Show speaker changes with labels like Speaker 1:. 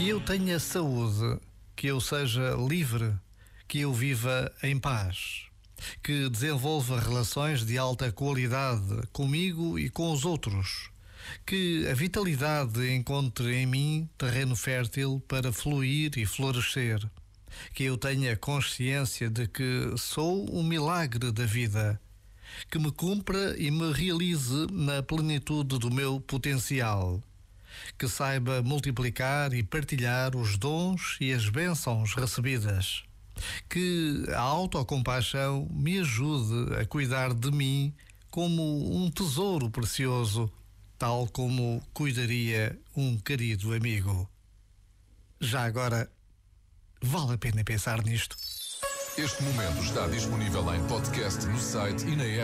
Speaker 1: Que eu tenha saúde, que eu seja livre, que eu viva em paz, que desenvolva relações de alta qualidade comigo e com os outros, que a vitalidade encontre em mim terreno fértil para fluir e florescer, que eu tenha consciência de que sou um milagre da vida que me cumpra e me realize na plenitude do meu potencial que saiba multiplicar e partilhar os dons e as bênçãos recebidas. Que a autocompaixão me ajude a cuidar de mim como um tesouro precioso, tal como cuidaria um querido amigo. Já agora, vale a pena pensar nisto.
Speaker 2: Este momento está disponível em podcast no site e na app.